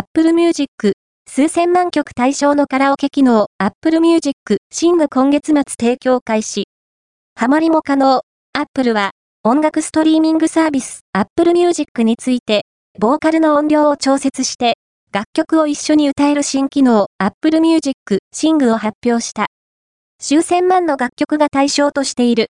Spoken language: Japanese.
Apple Music、数千万曲対象のカラオケ機能、Apple Music、シング今月末提供開始。ハマりも可能。Apple は、音楽ストリーミングサービス、Apple Music について、ボーカルの音量を調節して、楽曲を一緒に歌える新機能、Apple Music、シングを発表した。数千万の楽曲が対象としている